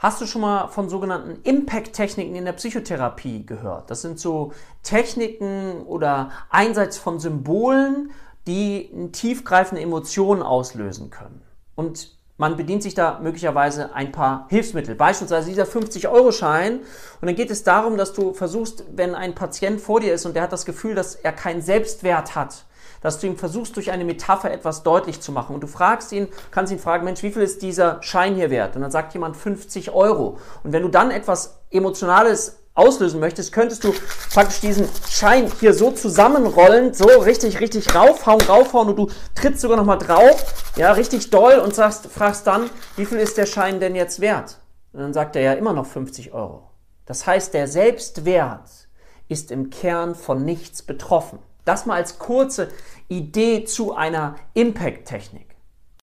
Hast du schon mal von sogenannten Impact-Techniken in der Psychotherapie gehört? Das sind so Techniken oder Einsatz von Symbolen, die tiefgreifende Emotionen auslösen können. Und man bedient sich da möglicherweise ein paar Hilfsmittel, beispielsweise dieser 50-Euro-Schein. Und dann geht es darum, dass du versuchst, wenn ein Patient vor dir ist und der hat das Gefühl, dass er keinen Selbstwert hat, dass du ihm versuchst, durch eine Metapher etwas deutlich zu machen. Und du fragst ihn, kannst ihn fragen, Mensch, wie viel ist dieser Schein hier wert? Und dann sagt jemand 50 Euro. Und wenn du dann etwas Emotionales auslösen möchtest, könntest du praktisch diesen Schein hier so zusammenrollen, so richtig, richtig raufhauen, raufhauen und du trittst sogar nochmal drauf, ja, richtig doll und sagst, fragst dann, wie viel ist der Schein denn jetzt wert? Und dann sagt er ja immer noch 50 Euro. Das heißt, der Selbstwert ist im Kern von nichts betroffen. Das mal als kurze Idee zu einer Impact-Technik.